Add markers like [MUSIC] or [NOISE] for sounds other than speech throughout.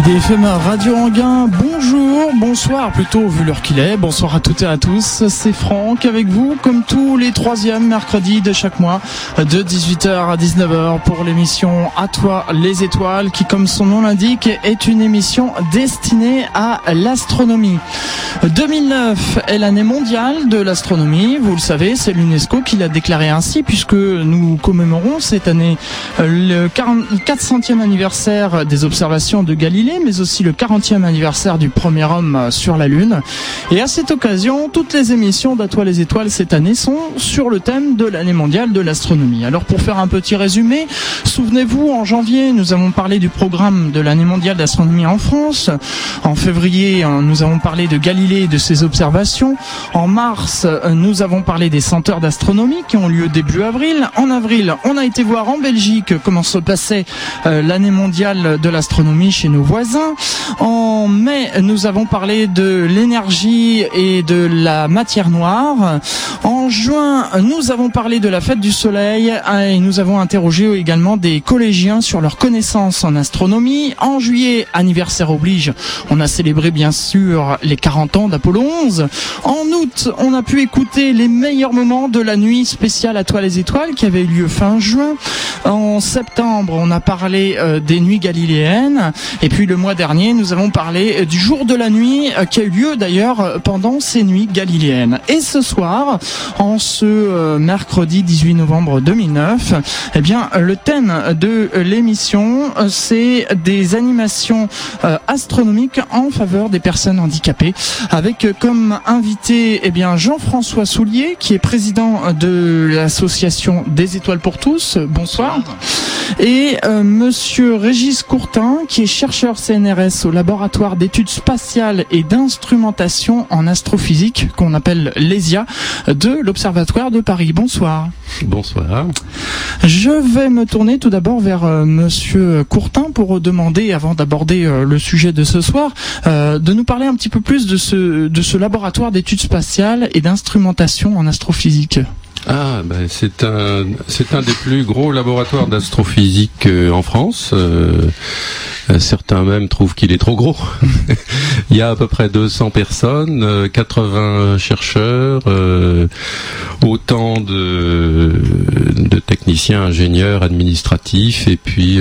IDFM Radio Anguin, bonjour, bonsoir plutôt vu l'heure qu'il est, bonsoir à toutes et à tous, c'est Franck avec vous comme tous les troisièmes mercredis de chaque mois de 18h à 19h pour l'émission À toi les étoiles qui comme son nom l'indique est une émission destinée à l'astronomie. 2009 est l'année mondiale de l'astronomie, vous le savez, c'est l'UNESCO qui l'a déclaré ainsi puisque nous commémorons cette année le 400e anniversaire des observations de Galilée mais aussi le 40e anniversaire du premier homme sur la Lune. Et à cette occasion, toutes les émissions d'Atoile les étoiles cette année sont sur le thème de l'année mondiale de l'astronomie. Alors pour faire un petit résumé, souvenez-vous, en janvier, nous avons parlé du programme de l'année mondiale d'astronomie en France. En février, nous avons parlé de Galilée et de ses observations. En mars, nous avons parlé des centres d'astronomie qui ont lieu début avril. En avril, on a été voir en Belgique comment se passait euh, l'année mondiale de l'astronomie chez nos voisins. En mai, nous avons parlé de l'énergie et de la matière noire. En juin, nous avons parlé de la fête du soleil et nous avons interrogé également des collégiens sur leurs connaissances en astronomie. En juillet, anniversaire oblige, on a célébré bien sûr les 40 ans d'Apollo 11. En août, on a pu écouter les meilleurs moments de la nuit spéciale à Toi les étoiles qui avait eu lieu fin juin. En septembre, on a parlé euh, des nuits galiléennes et puis le mois dernier, nous avons parlé du jour de la nuit euh, qui a eu lieu d'ailleurs euh, pendant ces nuits galiléennes. Et ce soir, en ce euh, mercredi 18 novembre 2009, eh bien, le thème de l'émission, c'est des animations astronomiques en faveur des personnes handicapées, avec comme invité, eh bien, Jean-François Soulier, qui est président de l'association des Étoiles pour tous. Bonsoir. Et Monsieur Régis Courtin, qui est chercheur CNRS au laboratoire d'études spatiales et d'instrumentation en astrophysique qu'on appelle l'ESIA de l'Observatoire de Paris. Bonsoir. Bonsoir. Je vais me tourner tout d'abord vers euh, Monsieur Courtin pour demander, avant d'aborder euh, le sujet de ce soir, euh, de nous parler un petit peu plus de ce, de ce laboratoire d'études spatiales et d'instrumentation en astrophysique. Ah, ben c'est un c'est un des plus gros laboratoires d'astrophysique en France. Euh, certains même trouvent qu'il est trop gros. [LAUGHS] Il y a à peu près 200 personnes, 80 euh, chercheurs, euh, autant de, techniciens, ingénieurs, administratifs, et puis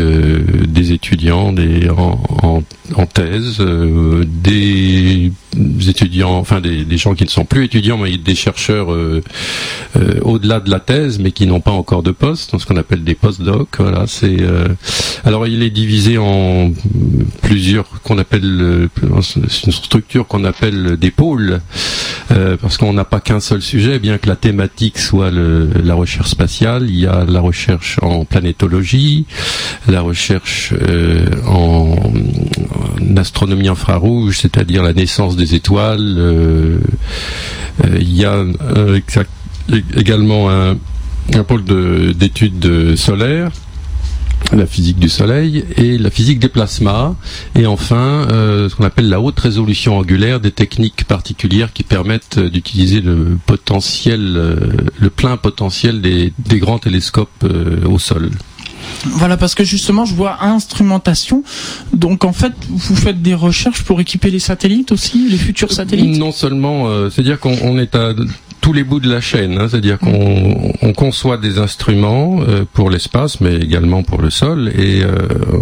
des étudiants des, en, thèse, des étudiants, enfin des, gens qui ne sont plus étudiants, mais des chercheurs au-delà de la thèse, mais qui n'ont pas encore de poste, ce qu'on appelle des post-docs. Voilà, c'est alors il est divisé en plusieurs qu'on appelle une structure qu'on appelle des pôles euh, parce qu'on n'a pas qu'un seul sujet bien que la thématique soit la recherche spatiale il y a la recherche en planétologie la recherche euh, en, astronomie infrarouge c'est-à-dire la naissance des étoiles euh, il y a également un, un pôle d'études solaires la physique du Soleil et la physique des plasmas et enfin euh, ce qu'on appelle la haute résolution angulaire, des techniques particulières qui permettent euh, d'utiliser le potentiel, euh, le plein potentiel des, des grands télescopes au sol. Voilà, parce que justement, je vois instrumentation. Donc, en fait, vous faites des recherches pour équiper les satellites aussi, les futurs satellites? Non seulement, c'est-à-dire qu'on est à tous les bouts de la chaîne, hein, c'est-à-dire qu'on on conçoit des instruments euh, pour l'espace, mais également pour le sol, et euh,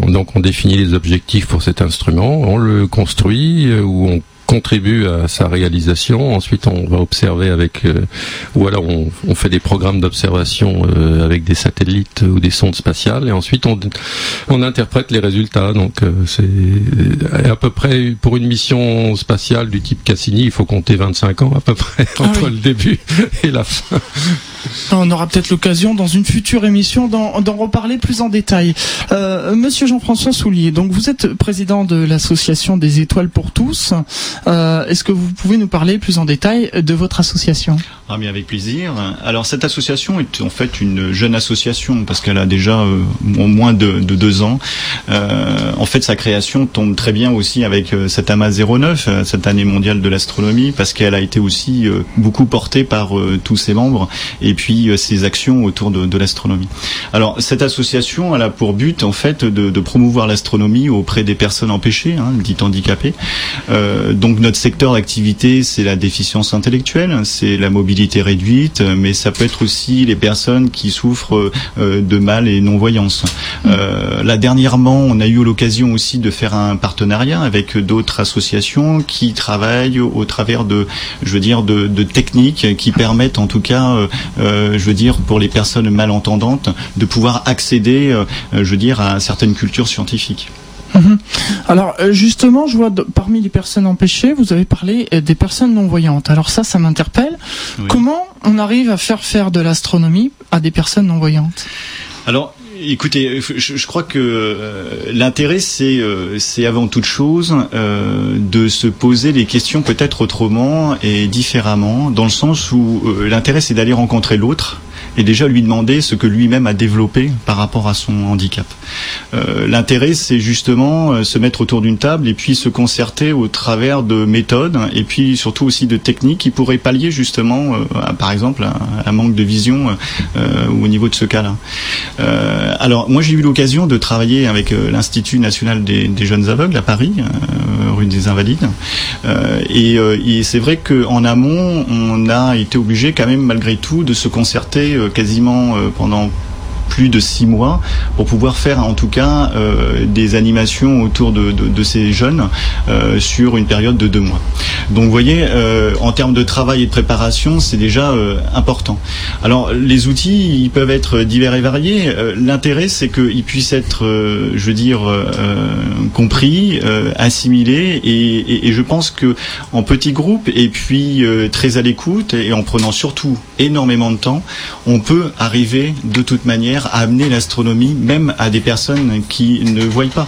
donc on définit les objectifs pour cet instrument, on le construit euh, ou on contribue à sa réalisation. Ensuite, on va observer avec, euh, ou alors on, on, fait des programmes d'observation euh, avec des satellites ou des sondes spatiales, et ensuite on, on interprète les résultats. Donc, euh, c'est à peu près pour une mission spatiale du type Cassini, il faut compter 25 ans à peu près ah entre le début et la fin. On aura peut-être l'occasion dans une future émission d'en reparler plus en détail. Monsieur Jean-François Soulier, donc vous êtes président de l'association des étoiles pour tous. Euh, est-ce que vous pouvez nous parler plus en détail de votre association? Ah mais avec plaisir. Alors cette association est en fait une jeune association parce qu'elle a déjà euh, moins de, de, deux ans. Euh, en fait sa création tombe très bien aussi avec euh, cette AMA 09, euh, cette année mondiale de l'astronomie, parce qu'elle a été aussi beaucoup portée par tous ses membres et puis ses actions autour de, de l'astronomie. Alors cette association elle a pour but en fait de, de promouvoir l'astronomie auprès des personnes empêchées, hein, dites handicapées. donc notre secteur d'activité c'est la déficience intellectuelle, c'est la mobilité réduite, mais ça peut être aussi les personnes qui souffrent euh, de mal et non-voyance. Euh, là, dernièrement, on a eu l'occasion aussi de faire un partenariat avec d'autres associations qui travaillent au travers de, je veux dire, de, techniques qui permettent, en tout cas, euh, je veux dire, pour les personnes malentendantes, de pouvoir accéder, je veux dire, à certaines cultures scientifiques. Mhm. Alors euh, justement, je vois parmi les personnes empêchées, vous avez parlé euh, des personnes non voyantes. Alors ça, ça m'interpelle. Comment on arrive à faire faire de l'astronomie à des personnes non voyantes Alors Écoutez, je, crois que euh, l'intérêt, c'est c'est avant toute chose de se poser les questions peut-être autrement et différemment, dans le sens où l'intérêt, c'est d'aller rencontrer l'autre et déjà lui demander ce que lui-même a développé par rapport à son handicap. Euh, L'intérêt, c'est justement euh, se mettre autour d'une table et puis se concerter au travers de méthodes et puis surtout aussi de techniques qui pourraient pallier justement, euh, par exemple, un, manque de vision au niveau de ce cas-là. Alors moi, j'ai eu l'occasion de travailler avec l'Institut national des, jeunes aveugles à Paris, rue des Invalides, et, et c'est vrai qu'en amont, on a été obligé quand même malgré tout de se concerter quasiment euh, pendant plus de six mois pour pouvoir faire en tout cas euh, des animations autour de, de, ces jeunes euh, sur une période de deux mois. Donc vous voyez, euh, en termes de travail et de préparation, c'est déjà important. Alors les outils, ils peuvent être divers et variés. L'intérêt, c'est qu'ils puissent être, je veux dire, compris, assimilés, et, et, je pense que en petits groupes et puis très à l'écoute et en prenant surtout énormément de temps, on peut arriver de toute manière à amener l'astronomie même à des personnes qui ne voient pas.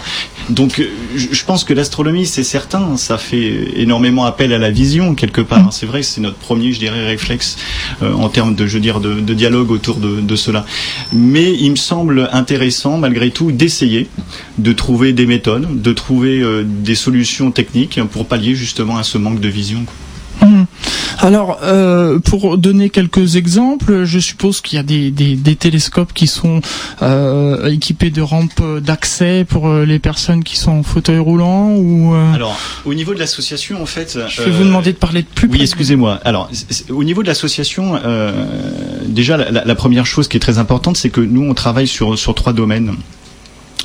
Donc je pense que l'astronomie, c'est certain, ça fait énormément appel à la vision quelque part. Mm. C'est vrai, c'est notre premier, je dirais, réflexe euh, en termes de, je veux dire, de, dialogue autour de, de, cela. Mais il me semble intéressant, malgré tout, d'essayer de trouver des méthodes, de trouver euh, des solutions techniques pour pallier justement à ce manque de vision. Mm. Alors, euh, pour donner quelques exemples, je suppose qu'il y a des, des, télescopes qui sont euh, équipés de rampes d'accès pour euh, les personnes qui sont en fauteuil roulant ou. Alors, au niveau de l'association, en fait. Je vais vous demander de parler de plus. Oui, excusez-moi. Alors, au niveau de l'association, déjà la, la, première chose qui est très importante, c'est que nous on travaille sur sur trois domaines.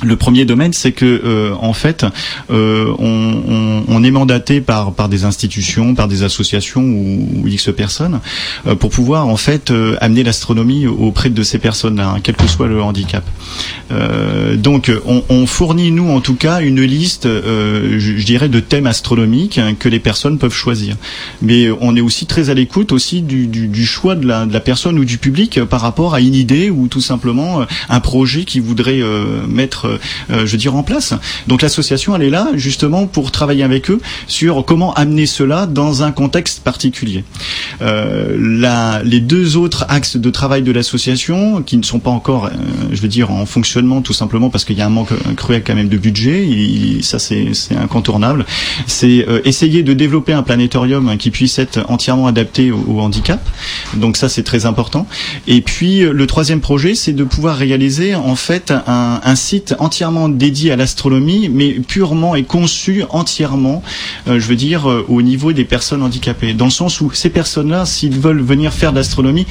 Le premier domaine, c'est que euh, en fait, euh, on, est mandaté par des institutions, par des associations ou, X personnes euh, pour pouvoir en fait amener l'astronomie auprès de ces personnes-là, hein, quel que soit le handicap. Donc, on, fournit nous en tout cas une liste, je, dirais, de thèmes astronomiques hein, que les personnes peuvent choisir. Mais on est aussi très à l'écoute aussi du, choix de la, de la, personne ou du public par rapport à une idée ou tout simplement un projet qui voudrait mettre je veux dire, en place. Donc l'association, elle est là justement pour travailler avec eux sur comment amener cela dans un contexte particulier. Euh, la, les deux autres axes de travail de l'association, qui ne sont pas encore, je veux dire, en fonctionnement, tout simplement parce qu'il y a un manque cruel quand même de budget, ça c'est incontournable, c'est essayer de développer un planétorium qui puisse être entièrement adapté au, handicap. Donc ça c'est très important. Et puis le troisième projet, c'est de pouvoir réaliser en fait un site entièrement dédié à l'astronomie, mais purement et conçu entièrement, euh, je veux dire, euh, au niveau des personnes handicapées. Dans le sens où ces personnes-là, s'ils veulent venir faire de l'astronomie,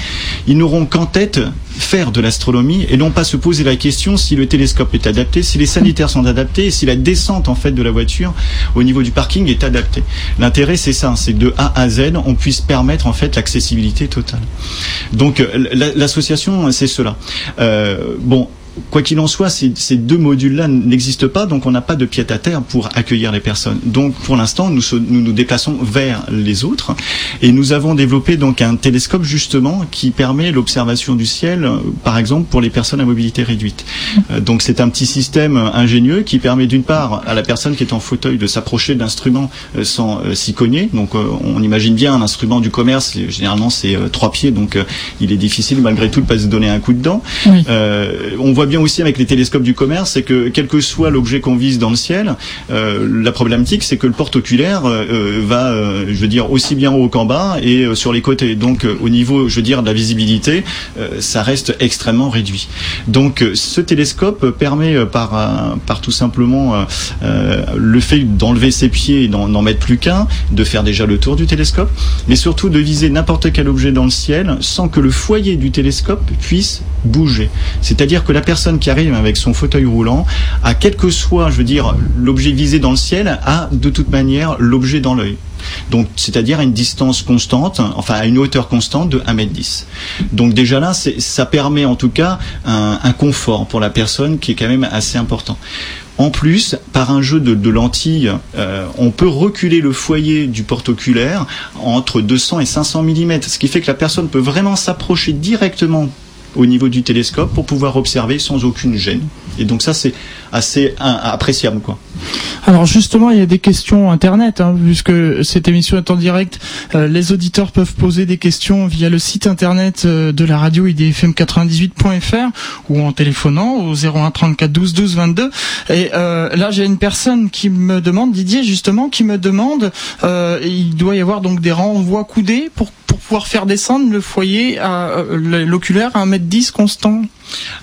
ils n'auront qu'en tête faire de l'astronomie et non pas se poser la question si le télescope est adapté, si les sanitaires sont adaptés, si la descente en fait de la voiture au niveau du parking est adaptée. L'intérêt c'est ça, c'est de A à Z, on puisse permettre en fait l'accessibilité totale. Donc euh, l'association c'est cela. Bon, quoi qu'il en soit, ces, ces deux modules-là n'existent pas, donc on n'a pas de pied à terre pour accueillir les personnes. Donc pour l'instant, nous, nous nous déplaçons vers les autres et nous avons développé donc un télescope justement qui permet l'observation du ciel, euh, par exemple pour les personnes à mobilité réduite. Euh, donc c'est un petit système ingénieux qui permet d'une part à la personne qui est en fauteuil de s'approcher d'instruments euh, sans s'y cogner. Donc on imagine bien un instrument du commerce, généralement c'est trois pieds, donc il est difficile malgré tout de pas se donner un coup de dent. on voit bien aussi avec les télescopes du commerce, c'est que quel que soit l'objet qu'on vise dans le ciel, la problématique c'est que le porte-oculaire va, je veux dire, aussi bien haut qu'en bas et sur les côtés. Donc au niveau, je veux dire, de la visibilité, ça reste extrêmement réduit. Donc ce télescope permet par, par tout simplement le fait d'enlever ses pieds et d'en mettre plus qu'un, de faire déjà le tour du télescope, mais surtout de viser n'importe quel objet dans le ciel sans que le foyer du télescope puisse bouger. C'est-à-dire que la personne qui arrive avec son fauteuil roulant, à quel que soit, je veux dire, l'objet visé dans le ciel, a de toute manière l'objet dans l'œil. Donc, c'est-à-dire à une distance constante, enfin à une hauteur constante de 1m10. Donc déjà là, ça permet en tout cas un, un confort pour la personne qui est quand même assez important. En plus, par un jeu de, lentilles, euh, on peut reculer le foyer du porte-oculaire entre 200 et 500 mm, ce qui fait que la personne peut vraiment s'approcher directement au niveau du télescope pour pouvoir observer sans aucune gêne. Et donc ça, c'est assez appréciable, quoi. Alors justement, il y a des questions internet, hein, puisque cette émission est en direct. Euh, les auditeurs peuvent poser des questions via le site internet euh, de la radio idfm98.fr ou en téléphonant au 01 34 12 12 22. Et euh, là, j'ai une personne qui me demande, Didier justement, qui me demande, il doit y avoir donc des renvois coudés pour pour pouvoir faire descendre le foyer à l'oculaire à 1m10 constant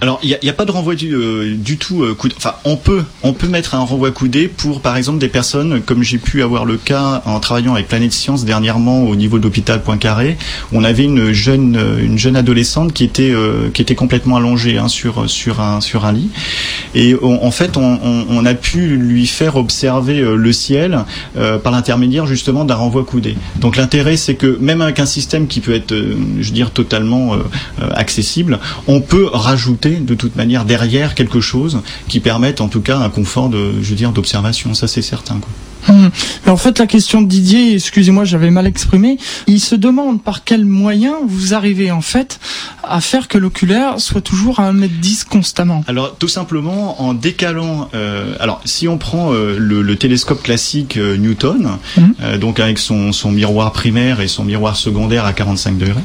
alors, il n'y a, pas de renvoi du, euh, tout euh, Enfin, on peut, on peut mettre un renvoi coudé pour, par exemple, des personnes, comme j'ai pu avoir le cas en travaillant avec Planète Science dernièrement au niveau de l'hôpital Poincaré, on avait une jeune, une jeune adolescente qui était, euh, qui était complètement allongée hein, sur, sur, un, sur un lit. Et en fait, on, on, a pu lui faire observer le ciel par l'intermédiaire justement d'un renvoi coudé. Donc, l'intérêt, c'est que même avec un système qui peut être, je veux dire, totalement accessible, on peut rajouter de toute manière derrière quelque chose qui permette en tout cas un confort de, je veux dire, d'observation. Ça c'est certain. Hum. Mais en fait, la question de Didier, excusez-moi, j'avais mal exprimé. Il se demande par quels moyens vous arrivez en fait à faire que l'oculaire soit toujours à 1m10 constamment. Alors, tout simplement en décalant. Euh, alors, si on prend euh, le, télescope classique euh, Newton, hum. donc avec son, son, miroir primaire et son miroir secondaire à 45 degrés,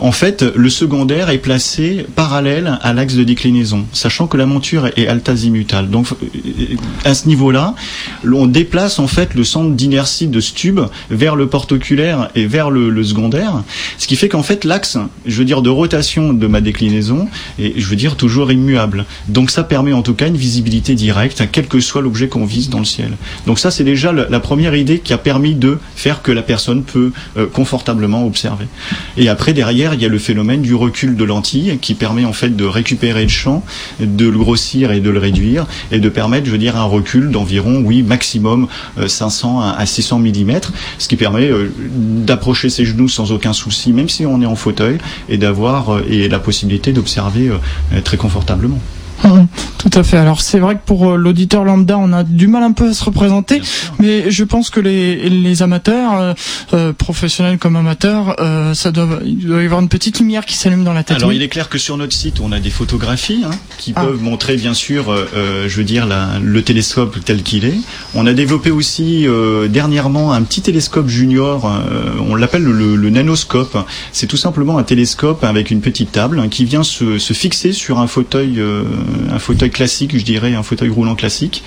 en fait, le secondaire est placé parallèle à l'axe de déclinaison, sachant que la monture est altazimutale. Donc, à ce niveau-là, on dé place en fait le centre d'inertie de ce tube vers le porte-oculaire et vers le, secondaire, ce qui fait qu'en fait l'axe, je veux dire, de rotation de ma déclinaison est, je veux dire, toujours immuable. Donc ça permet en tout cas une visibilité directe, quel que soit l'objet qu'on vise dans le ciel. Donc ça c'est déjà la, première idée qui a permis de faire que la personne peut euh, confortablement observer. Et après derrière il y a le phénomène du recul de lentille qui permet en fait de récupérer le champ, de le grossir et de le réduire et de permettre, je veux dire, un recul d'environ, oui, maximum 500 euh, à 600 mm, ce qui permet euh, d'approcher ses genoux sans aucun souci, même si on est en fauteuil, et d'avoir euh, et la possibilité d'observer très confortablement. Hum, tout à fait. Alors c'est vrai que pour euh, l'auditeur lambda, on a du mal un peu à se représenter, mais je pense que les, les amateurs, euh, euh professionnels comme amateurs, euh, ça doit, il doit y avoir une petite lumière qui s'allume dans la tête. Alors il est clair que sur notre site, on a des photographies hein, qui ah. peuvent montrer bien sûr, euh, je veux dire, la, le télescope tel qu'il est. On a développé aussi dernièrement un petit télescope junior, on l'appelle le, le, nanoscope. C'est tout simplement un télescope avec une petite table hein, qui vient se, se fixer sur un fauteuil euh, un fauteuil classique, je dirais, un fauteuil roulant classique,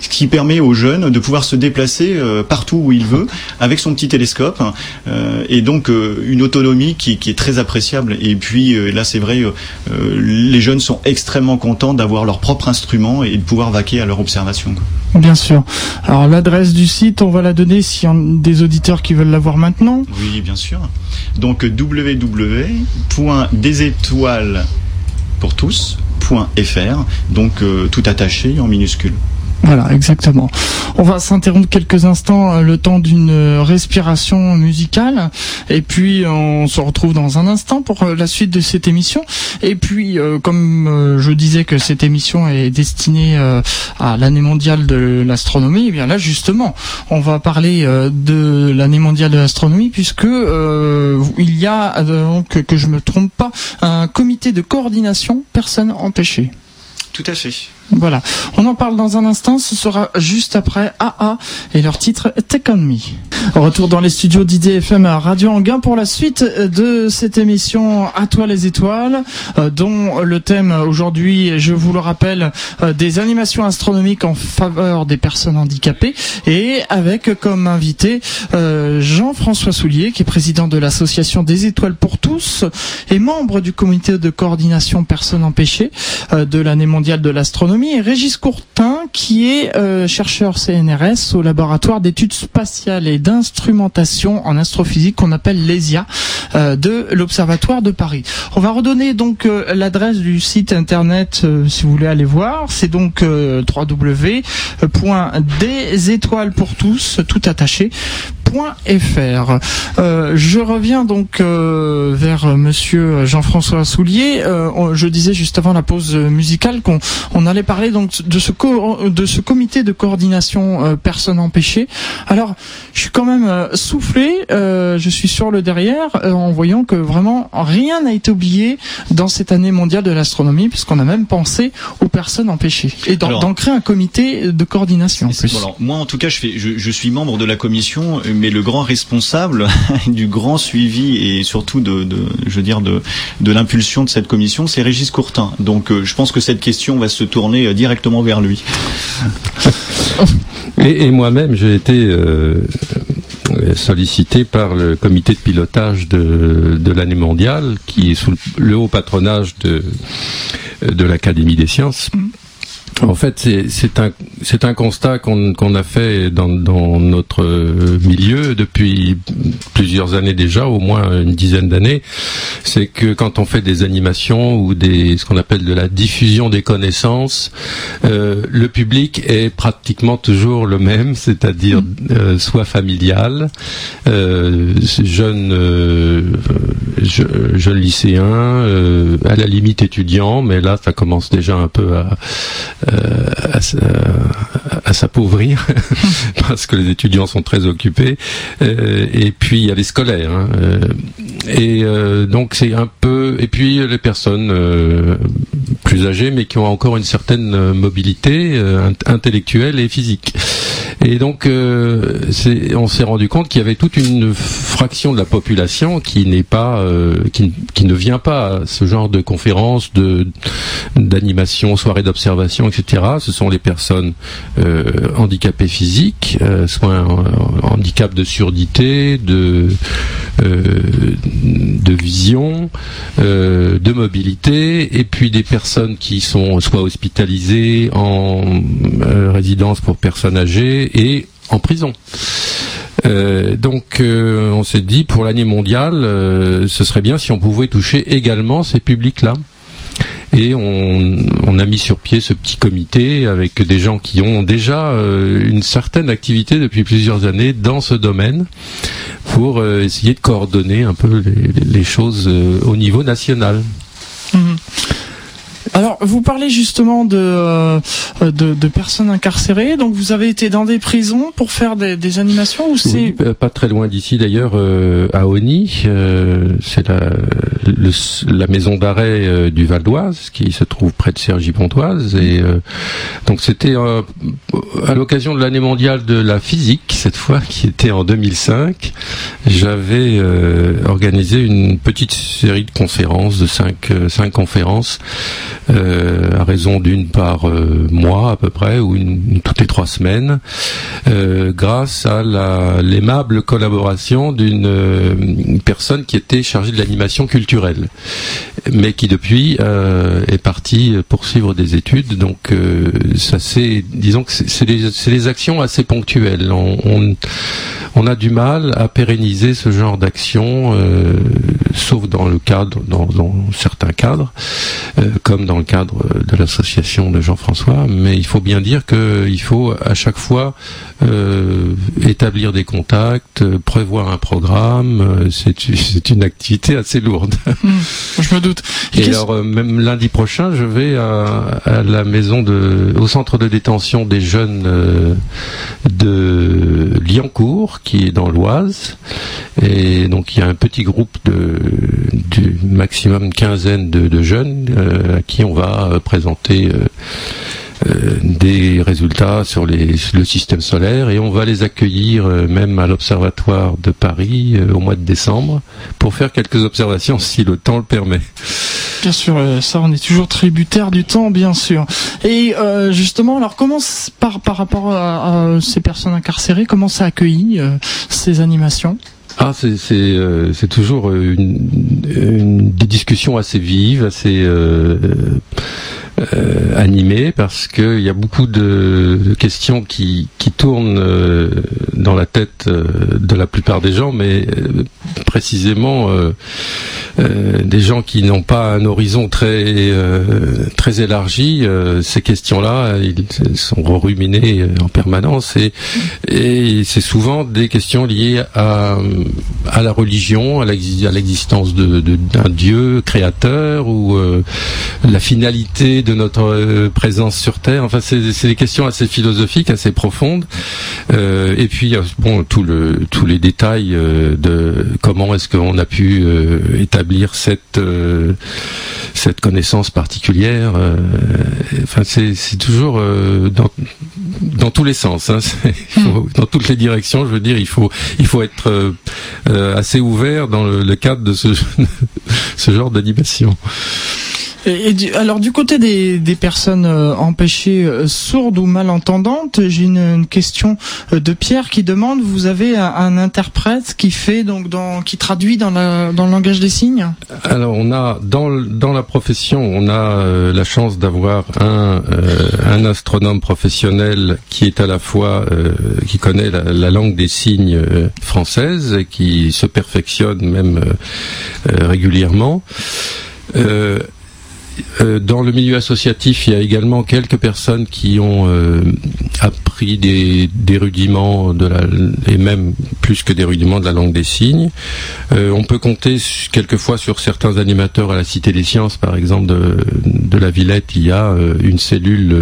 ce qui permet aux jeunes de pouvoir se déplacer euh, partout où il veut avec son petit télescope euh, et donc une autonomie qui, qui, est très appréciable. Et puis là, c'est vrai, les jeunes sont extrêmement contents d'avoir leur propre instrument et de pouvoir vaquer à leur observation. Bien sûr. Alors l'adresse du site, on va la donner s'il y a des auditeurs qui veulent la voir maintenant. Oui, bien sûr. Donc www.desétoiles pour tous donc euh, tout attaché en minuscule. Voilà, exactement. On va s'interrompre quelques instants, euh, le temps d'une euh, respiration musicale, et puis on se retrouve dans un instant pour euh, la suite de cette émission. Et puis, comme je disais que cette émission est destinée à l'année mondiale de l'astronomie, eh bien là justement, on va parler de l'année mondiale de l'astronomie puisque il y a donc que je me trompe pas un comité de coordination personnes empêchées. Tout à fait. Voilà. On en parle dans un instant. Ce sera juste après AA et leur titre Take On Me. Retour dans les studios d'IDFM Radio Anguin pour la suite de cette émission À toi les étoiles, euh, dont le thème aujourd'hui, je vous le rappelle, euh, des animations astronomiques en faveur des personnes handicapées et avec comme invité euh, Jean-François Soulier, qui est président de l'association des étoiles pour tous et membre du comité de coordination personnes empêchées de l'année mondiale de l'astronomie et Régis Courtin, qui est euh, chercheur CNRS au laboratoire d'études spatiales et d'instrumentation en astrophysique qu'on appelle l'ESIA euh, de l'Observatoire de Paris. On va redonner donc euh, l'adresse du site internet si vous voulez aller voir. C'est donc www.desétoiles pour tous, tout attaché, .fr. Euh, je reviens donc euh, vers Monsieur Jean-François Soulier. Euh, je disais juste avant la pause musicale qu'on on allait parler donc de ce de ce comité de coordination personnes empêchées. Alors, je suis quand même soufflé. je suis sur le derrière en voyant que vraiment rien n'a été oublié dans cette année mondiale de l'astronomie, puisqu'on a même pensé aux personnes empêchées et d'en créer un comité de coordination. moi, en tout cas, je, fais, je, je suis membre de la commission mais le grand responsable [LAUGHS] du grand suivi et surtout de, je veux dire, de, de l'impulsion de cette commission, c'est Régis Courtin. Donc, euh, je pense que cette question va se tourner euh, directement vers lui. [LAUGHS] et, moi-même, j'ai été euh, sollicité par le comité de pilotage de, de l'année mondiale, qui est sous le, haut patronage de, de l'Académie des sciences. En fait, c'est un, un constat qu'on a fait dans, dans, notre milieu depuis plusieurs années déjà, au moins une dizaine d'années. C'est que quand on fait des animations ou des, ce qu'on appelle de la diffusion des connaissances, euh, le public est pratiquement toujours le même, c'est-à-dire euh, soit familial, euh, jeune, euh, jeune lycéen, euh, à la limite étudiant, mais là ça commence déjà un peu à euh, à, s'appauvrir [LAUGHS] parce que les étudiants sont très occupés. Euh, et puis il y a les scolaires. Hein, euh, et donc c'est un peu. Et puis les personnes plus âgées, mais qui ont encore une certaine mobilité intellectuelle et physique. Et donc, euh, on s'est rendu compte qu'il y avait toute une fraction de la population qui n'est pas, euh, qui, ne vient pas à ce genre de conférences, de d'animation, soirées d'observation, etc. Ce sont les personnes euh, handicapées physiques, soit un, handicap de surdité, de vision, de mobilité, et puis des personnes qui sont soit hospitalisées en résidence pour personnes âgées et en prison. Euh, donc euh, on s'est dit pour l'année mondiale, euh, ce serait bien si on pouvait toucher également ces publics-là. Et on, a mis sur pied ce petit comité avec des gens qui ont déjà une certaine activité depuis plusieurs années dans ce domaine pour essayer de coordonner un peu les, choses au niveau national. Alors, vous parlez justement de, euh, de, de, personnes incarcérées. Donc, vous avez été dans des prisons pour faire des, des animations ou c'est euh, pas très loin d'ici d'ailleurs euh, à Oni. c'est la, la maison d'arrêt du Val d'Oise qui se trouve près de Cergy-Pontoise. Et donc, c'était à l'occasion de l'année mondiale de la physique cette fois, qui était en 2005. J'avais organisé une petite série de conférences de cinq cinq conférences euh, à raison d'une par euh, mois à peu près, ou une, toutes les trois semaines, euh, grâce à l'aimable collaboration d'une personne qui était chargée de l'animation culturelle, mais qui depuis est partie poursuivre des études. Donc ça c'est, disons que c'est des, actions assez ponctuelles. On, on, a du mal à pérenniser ce genre d'action sauf dans le cadre, dans, dans certains cadres, comme dans le cadre de l'association de Jean-François. Mais il faut bien dire qu'il faut à chaque fois établir des contacts, prévoir un programme. C'est une activité assez lourde. Hmm, je me doute. Et, alors même lundi prochain, je vais à, à, la maison de, au centre de détention des jeunes de Liancourt, qui est dans l'Oise. Et donc il y a un petit groupe de du maximum quinzaine de, jeunes euh, à qui on va euh, présenter euh, des résultats sur les, le système solaire et on va les accueillir même à l'Observatoire de Paris au mois de décembre pour faire quelques observations si le temps le permet. Bien sûr, ça on est toujours tributaire du temps, bien sûr. Et justement, alors comment par par rapport à, ces personnes incarcérées, comment ça accueilli ces animations? Ah, c'est euh, toujours une, une, des discussions assez vives, assez euh, euh, animées, parce qu'il y a beaucoup de, questions qui, qui tournent euh, dans la tête euh, de la plupart des gens, mais précisément des gens qui n'ont pas un horizon très très élargi. ces questions-là, ils sont ruminées en permanence, et, et c'est souvent des questions liées à à la religion, à l'existence d'un Dieu créateur ou euh, la finalité de notre euh, présence sur Terre. Enfin, c'est des questions assez philosophiques, assez profondes. Euh, et puis, bon, tout le, tous les détails de comment est-ce qu'on a pu établir cette cette connaissance particulière. enfin, c'est toujours dans, dans tous les sens, hein. [LAUGHS] hmm. dans toutes les directions. Je veux dire, il faut il faut être euh, assez ouvert dans le, cadre de ce, [LAUGHS] ce genre d'animation. Alors du côté des, personnes euh, empêchées euh, sourdes ou malentendantes, j'ai une, question de Pierre qui demande vous avez un, interprète qui fait donc dans, qui traduit dans, la, dans le langage des signes? Alors on a dans la profession on a la chance d'avoir un astronome professionnel qui est à la fois qui connaît la, langue des signes française et qui se perfectionne même régulièrement. Euh, euh, dans le milieu associatif, il y a également quelques personnes qui ont euh, appris des, rudiments de la, et même plus que des rudiments de la langue des signes. Euh, on peut compter quelquefois sur certains animateurs à la Cité des Sciences, par exemple de, de la Villette, il y a une cellule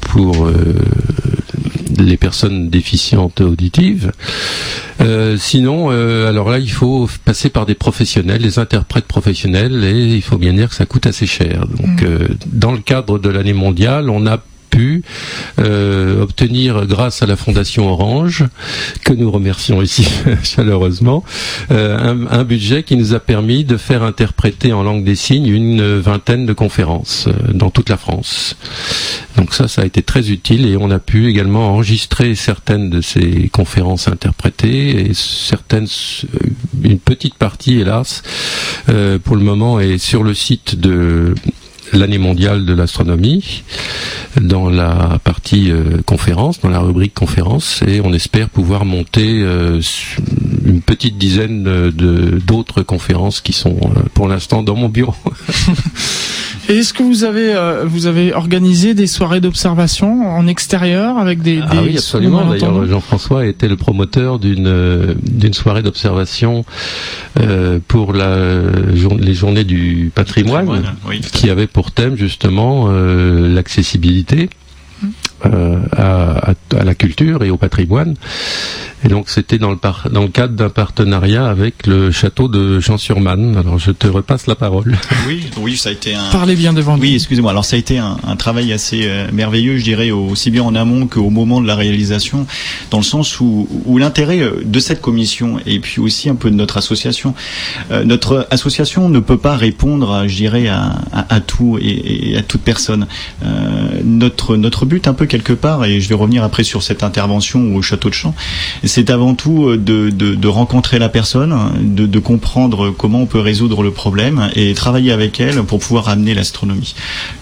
pour les personnes déficientes auditives. Euh, sinon, euh, alors là, il faut passer par des professionnels, des interprètes professionnels, et il faut bien dire que ça coûte assez cher. Donc, mm. euh, dans le cadre de l'année mondiale, on a pu euh, obtenir grâce à la Fondation Orange, que nous remercions ici [LAUGHS] chaleureusement, euh, un, budget qui nous a permis de faire interpréter en langue des signes une vingtaine de conférences euh, dans toute la France. Donc ça, ça a été très utile et on a pu également enregistrer certaines de ces conférences interprétées et certaines, une petite partie hélas, pour le moment est sur le site de l'année mondiale de l'astronomie dans la partie euh, conférence, dans la rubrique conférence, et on espère pouvoir monter euh, une petite dizaine de d'autres conférences qui sont euh, pour l'instant dans mon bureau. [LAUGHS] est-ce que vous avez vous avez organisé des soirées d'observation en extérieur avec des, ah oui absolument. d'ailleurs Jean-François était le promoteur d'une d'une soirée d'observation pour la les journées du patrimoine, qui avait pour thème justement l'accessibilité euh, à, la culture et au patrimoine. Et donc c'était dans le, dans le cadre d'un partenariat avec le château de Champs-sur-Marne. Alors je te repasse la parole. [LAUGHS] Oui, oui, ça a été un. Parlez bien devant. Oui, excusez-moi. Alors ça a été un, travail assez euh, merveilleux, je dirais, aussi bien en amont qu'au moment de la réalisation, dans le sens où, où l'intérêt euh, de cette commission et puis aussi un peu de notre association. notre association ne peut pas répondre, je dirais, à, à, tout et, à toute personne. notre notre but un peu quelque part, et je vais revenir après sur cette intervention au château de Champs, c'est avant tout de, de, de, rencontrer la personne, de, comprendre comment on peut résoudre le problème et travailler avec elle pour pouvoir amener l'astronomie.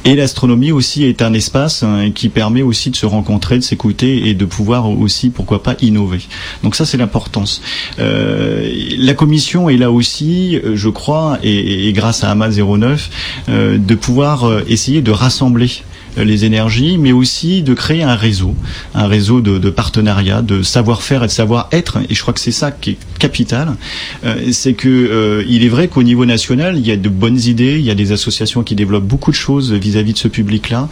Et l'astronomie aussi est un espace qui permet aussi de se rencontrer, de s'écouter et de pouvoir aussi, pourquoi pas, innover. Donc ça, c'est l'importance. Euh, la commission est là aussi, je crois, et, grâce à AMA 09, euh, de pouvoir euh, essayer de rassembler euh, les énergies, mais aussi de créer un réseau, un réseau de, de partenariat, de savoir-faire et de savoir-être. Et je crois que c'est ça qui est capital. Euh, c'est que euh, il est vrai qu'au niveau national, il y a de bonnes idées, il y a des associations qui développent beaucoup de choses vis-à-vis de ce public-là,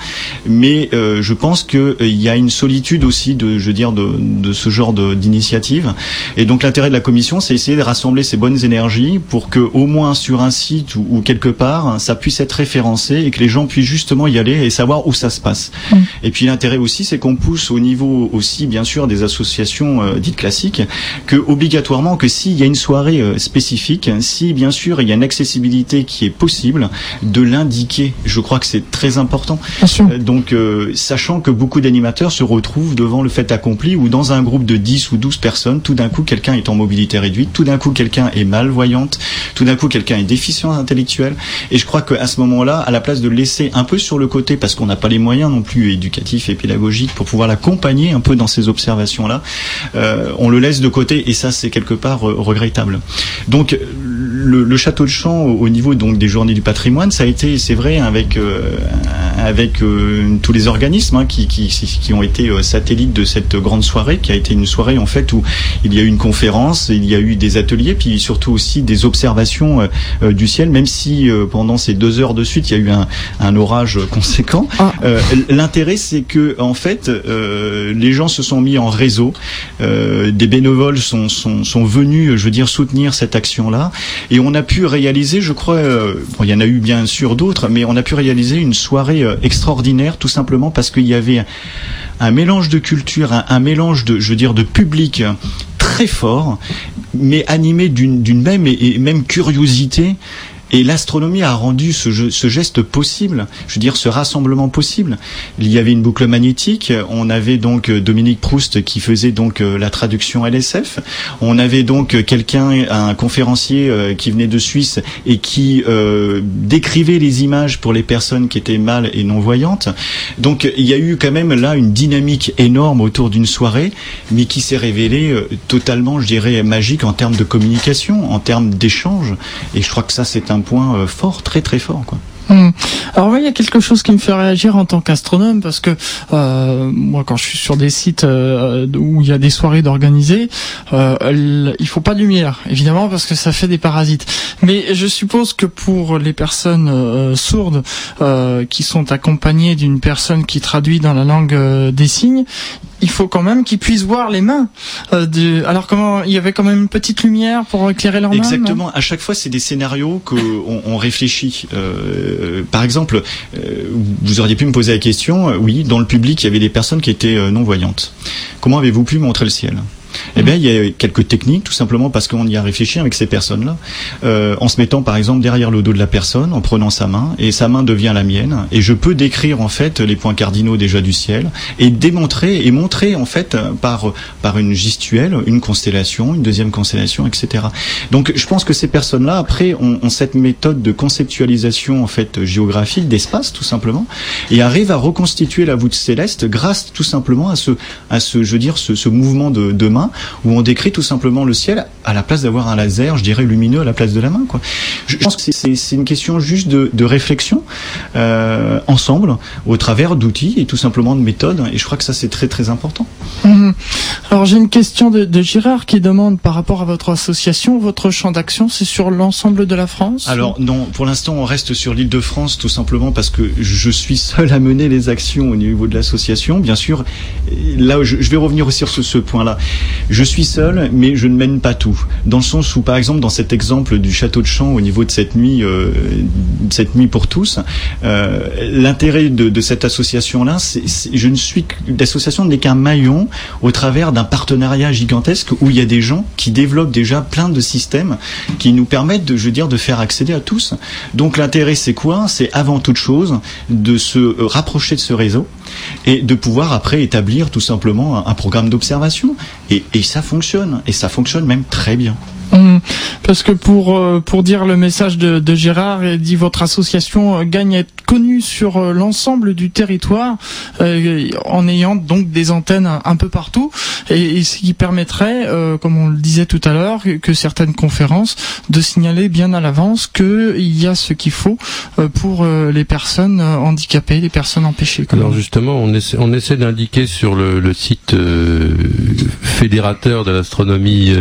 mais euh, je pense qu'il y a une solitude aussi de, je veux dire, de, de ce genre d'initiative. Et donc l'intérêt de la commission, c'est essayer de rassembler ces bonnes énergies pour que, au moins sur un site ou, ou quelque part, ça puisse être référencé et que les gens puissent justement y aller et savoir où ça se passe. Mm. Et puis l'intérêt aussi, c'est qu'on pousse au niveau aussi, bien sûr, des associations euh, dites classiques, que obligatoirement, que s'il y a une soirée euh, spécifique, si bien sûr il y a une accessibilité qui est possible, de l'indiquer. Je crois que c'est très important. Euh, donc, euh, sachant que beaucoup d'animateurs se retrouvent devant le fait accompli ou dans un groupe de 10 ou 12 personnes, tout d'un coup quelqu'un est en mobilité réduite, tout d'un coup quelqu'un est malvoyante, tout d'un coup quelqu'un est déficient intellectuel. Et je crois qu'à ce moment-là, à la place de laisser un peu sur le côté, parce qu'on n'a pas les moyens non plus éducatifs et pédagogiques pour pouvoir l'accompagner un peu dans ces observations-là, euh, on le laisse de côté et ça c'est quelque part euh, regrettable. Donc le, le, château de Champ au, au, niveau donc des journées du patrimoine, ça a été, c'est vrai, avec euh, avec euh, tous les organismes hein, qui, qui, qui ont été euh, satellites de cette grande soirée, qui a été une soirée en fait où il y a eu une conférence, il y a eu des ateliers, puis surtout aussi des observations du ciel, même si pendant ces deux heures de suite il y a eu un, un orage conséquent. Ah. L'intérêt c'est que en fait les gens se sont mis en réseau, des bénévoles sont, sont, sont venus, je veux dire, soutenir cette action là. Et on a pu réaliser, je crois, euh, bon, il y en a eu bien sûr d'autres, mais on a pu réaliser une soirée euh, extraordinaire, tout simplement parce qu'il y avait un mélange de culture, un, mélange de, je veux dire, de public très fort, mais animé d'une même et même curiosité et l'astronomie a rendu ce, ce, geste possible, je veux dire ce rassemblement possible. Il y avait une boucle magnétique, on avait donc Dominique Proust qui faisait donc la traduction LSF, on avait donc quelqu'un, un conférencier euh, qui venait de Suisse et qui euh, décrivait les images pour les personnes qui étaient mal et non voyantes. Donc il y a eu quand même là une dynamique énorme autour d'une soirée, mais qui s'est révélée euh, totalement, je dirais, magique en termes de communication, en termes d'échange. Et je crois que ça c'est un point euh, fort, très très fort. Quoi. Mmh. Alors oui, il y a quelque chose qui me fait réagir en tant qu'astronome parce que euh, moi, quand je suis sur des sites euh, où il y a des soirées d'organiser, euh, il faut pas de lumière, évidemment, parce que ça fait des parasites. Mais je suppose que pour les personnes euh, sourdes euh, qui sont accompagnées d'une personne qui traduit dans la langue des signes, il faut quand même qu'ils puissent voir les mains. Alors comment il y avait quand même une petite lumière pour éclairer leurs mains. Exactement. À chaque fois, c'est des scénarios que on, réfléchit. Par exemple, euh, vous auriez pu me poser la question. oui, dans le public, il y avait des personnes qui étaient non voyantes. Comment avez-vous pu montrer le ciel? Eh bien, il y a quelques techniques, tout simplement parce qu'on y a réfléchi avec ces personnes-là, euh, en se mettant par exemple derrière le dos de la personne, en prenant sa main, et sa main devient la mienne, et je peux décrire en fait les points cardinaux déjà du ciel, et démontrer et montrer en fait par par une gestuelle, une constellation, une deuxième constellation, etc. Donc, je pense que ces personnes-là après ont, ont cette méthode de conceptualisation en fait géographique d'espace, tout simplement, et arrivent à reconstituer la voûte céleste grâce tout simplement à ce à ce je veux dire ce, ce mouvement de, de main où on décrit tout simplement le ciel à la place d'avoir un laser, je dirais lumineux à la place de la main. Quoi. Je, pense que c'est une question juste de, de réflexion euh, ensemble, au travers d'outils et tout simplement de méthodes. Et je crois que ça c'est très très important. Mmh. Alors j'ai une question de, de Girard qui demande par rapport à votre association, votre champ d'action, c'est sur l'ensemble de la France Alors non, pour l'instant on reste sur l'île de France tout simplement parce que je suis seul à mener les actions au niveau de l'association. Bien sûr, là je, je vais revenir aussi sur ce, ce point-là. Je suis seul, mais je ne mène pas tout. Dans le sens où, par exemple, dans cet exemple du château de Champ au niveau de cette nuit, euh, cette nuit pour tous, euh, l'intérêt de, de, cette association-là, je ne suis, l'association n'est qu'un maillon au travers d'un partenariat gigantesque où il y a des gens qui développent déjà plein de systèmes qui nous permettent, de, je veux dire, de faire accéder à tous. Donc l'intérêt, c'est quoi? C'est avant toute chose de se rapprocher de ce réseau et de pouvoir après établir tout simplement un, programme d'observation. Et, ça fonctionne, et ça fonctionne même très bien. Hum, parce que pour euh, pour dire le message de, de Gérard, il dit votre association euh, gagne à être connue sur euh, l'ensemble du territoire en ayant donc des antennes un, peu partout et, ce qui permettrait, comme on le disait tout à l'heure, que, certaines conférences de signaler bien à l'avance qu'il y a ce qu'il faut pour les personnes handicapées, les personnes empêchées. Alors justement, on essaie, on essaie d'indiquer sur le, le site fédérateur de l'astronomie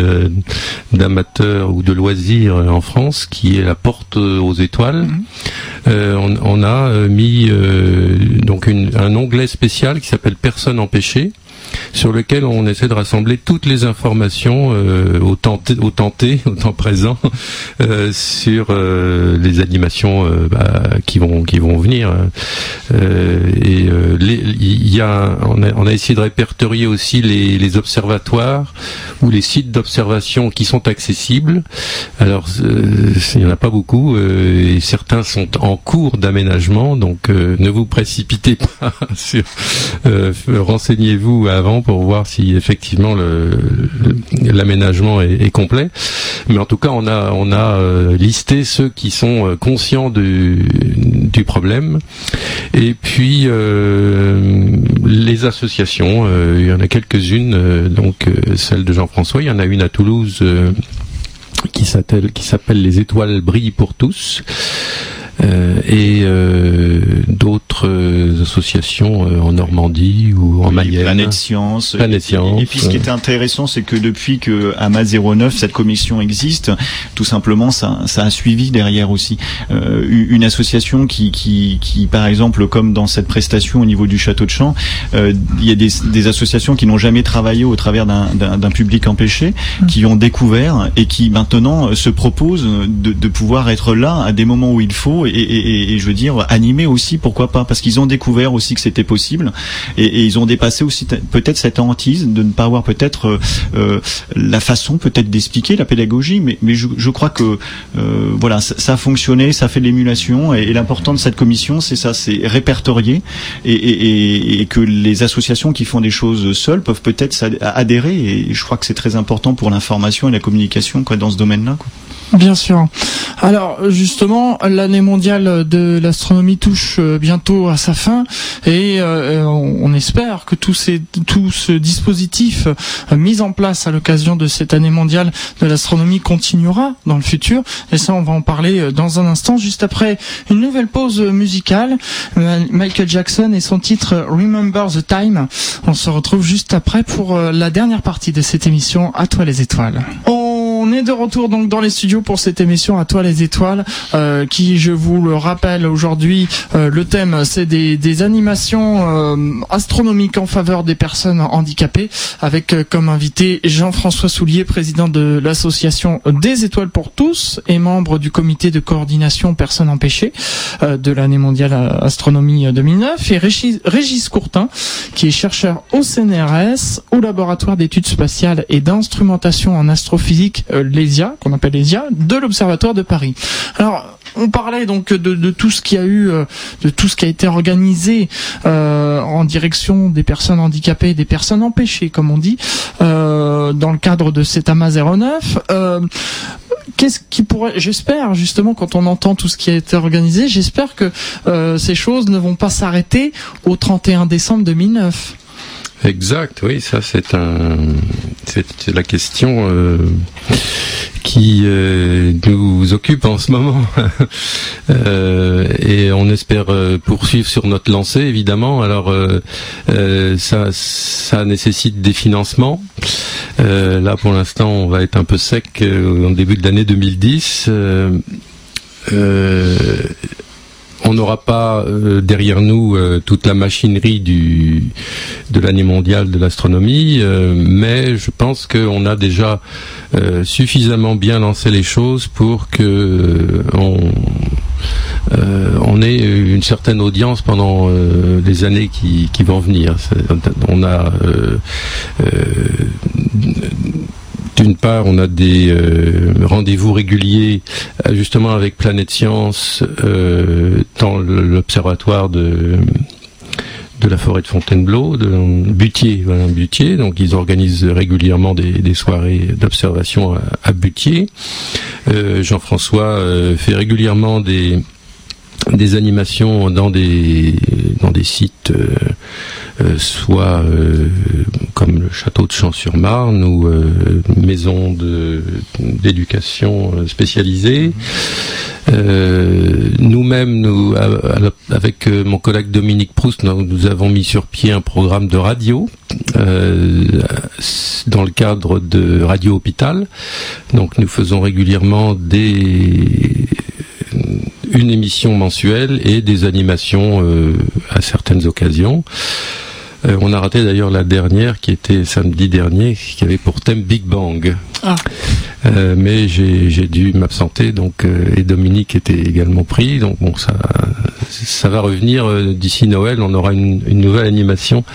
ou de loisirs euh, en France, qui est la porte aux étoiles. Mhm. Euh, on, on, a euh, mis donc une, un onglet spécial qui s'appelle Personnes empêchées sur lequel on essaie de rassembler toutes les informations euh, au, temps présent, [LAUGHS] euh, sur euh, les animations euh, bah, qui vont venir. et y a on, a essayé de répertorier aussi les, observatoires ou les sites d'observation qui sont accessibles. Alors il n'y en a pas beaucoup et certains sont en cours d'aménagement, donc ne vous précipitez [LAUGHS] pas renseignez-vous avant pour voir si effectivement l'aménagement est, complet. Mais en tout cas, on a on a euh, listé ceux qui sont euh, conscients du, problème. Et puis euh, les associations, il y en a quelques-unes, donc celle de Jean-François, il y en a une à Toulouse qui s'appelle les étoiles brillent pour tous. Euh, et euh, d'autres euh, associations en Normandie ou en Mayenne. Planète Science. Planète Science. Et, puis ce qui est intéressant, c'est que depuis que AMA 09, cette commission existe, tout simplement, ça, ça a suivi derrière aussi une association qui, qui, qui, par exemple, comme dans cette prestation au niveau du château de Champ, il y a des, des associations qui n'ont jamais travaillé au travers d'un public empêché, mmh. qui ont découvert et qui maintenant se proposent de, de pouvoir être là à des moments où il faut et, je veux dire animer aussi, pourquoi pas, parce qu'ils ont découvert aussi que c'était possible et, ils ont dépassé aussi peut-être cette hantise de ne pas avoir peut-être euh, euh, la façon peut-être d'expliquer la pédagogie, mais, je, crois que euh, voilà, ça, a fonctionné, ça fait l'émulation et, l'important de cette commission, c'est ça, c'est répertorier et, que les associations qui font des choses seules peuvent peut-être adhérer et je crois que c'est très important pour l'information et la communication dans ce domaine-là. Bien sûr. Alors justement, l'année mondiale de l'astronomie touche euh, bientôt à sa fin et euh, on espère que tout, ce dispositif euh, mis en place à l'occasion de cette année mondiale de l'astronomie continuera dans le futur. Et ça, on va en parler dans un instant, juste après une nouvelle pause musicale. Michael Jackson et son titre Remember the Time. On se retrouve juste après pour la dernière partie de cette émission. À toi les étoiles. On est de retour donc dans les studios pour cette émission à toi les étoiles, euh, qui je vous le rappelle aujourd'hui, euh, le thème c'est des, animations euh, astronomiques en faveur des personnes handicapées, avec comme invité Jean-François Soulier, président de l'association des étoiles pour tous et membre du comité de coordination personnes empêchées de l'année mondiale astronomie 2009, et Régis, Courtin, qui est chercheur au CNRS, au laboratoire d'études spatiales et d'instrumentation en astrophysique l'ESIA, qu'on appelle l'ESIA, de l'Observatoire de Paris. Alors, on parlait donc de, tout ce qui a eu, euh, de tout ce qui a été organisé euh, en direction des personnes handicapées, des personnes empêchées, comme on dit, dans le cadre de cet AMA 09. Qu'est-ce qui pourrait, j'espère justement quand on entend tout ce qui a été organisé, j'espère que ces choses ne vont pas s'arrêter au 31 décembre 2009. Exact, oui, ça c'est un, c'est la question euh, qui euh, nous occupe en ce moment, [LAUGHS] euh, et on espère poursuivre sur notre lancée évidemment. Alors ça, ça nécessite des financements. là pour l'instant, on va être un peu sec au début de l'année 2010 on n'aura pas euh, derrière nous euh, toute la machinerie de l'année mondiale de l'astronomie, euh, mais je pense qu'on a déjà suffisamment bien lancé les choses pour que on ait une certaine audience pendant les années qui, qui vont venir. On a d'une part, on a des euh, rendez-vous réguliers euh, justement avec Planète Science euh, dans l'observatoire de la forêt de Fontainebleau, de Butier. Donc ils organisent régulièrement des, soirées d'observation à, à. Jean-François fait régulièrement des des animations dans des dans des sites euh, euh, soit euh, comme le château de Champs-sur-Marne ou maison de d'éducation spécialisée. Nous-mêmes, nous, avec mon collègue Dominique Proust, nous, avons mis sur pied un programme de radio dans le cadre de Radio Hôpital. Donc, nous faisons régulièrement des une émission mensuelle et des animations euh, à certaines occasions. Euh, on a raté d'ailleurs la dernière qui était samedi dernier, qui avait pour thème Big Bang. Ah. Euh, mais j'ai dû m'absenter, donc et Dominique était également pris, donc bon ça ça va revenir d'ici Noël. On aura une, une nouvelle animation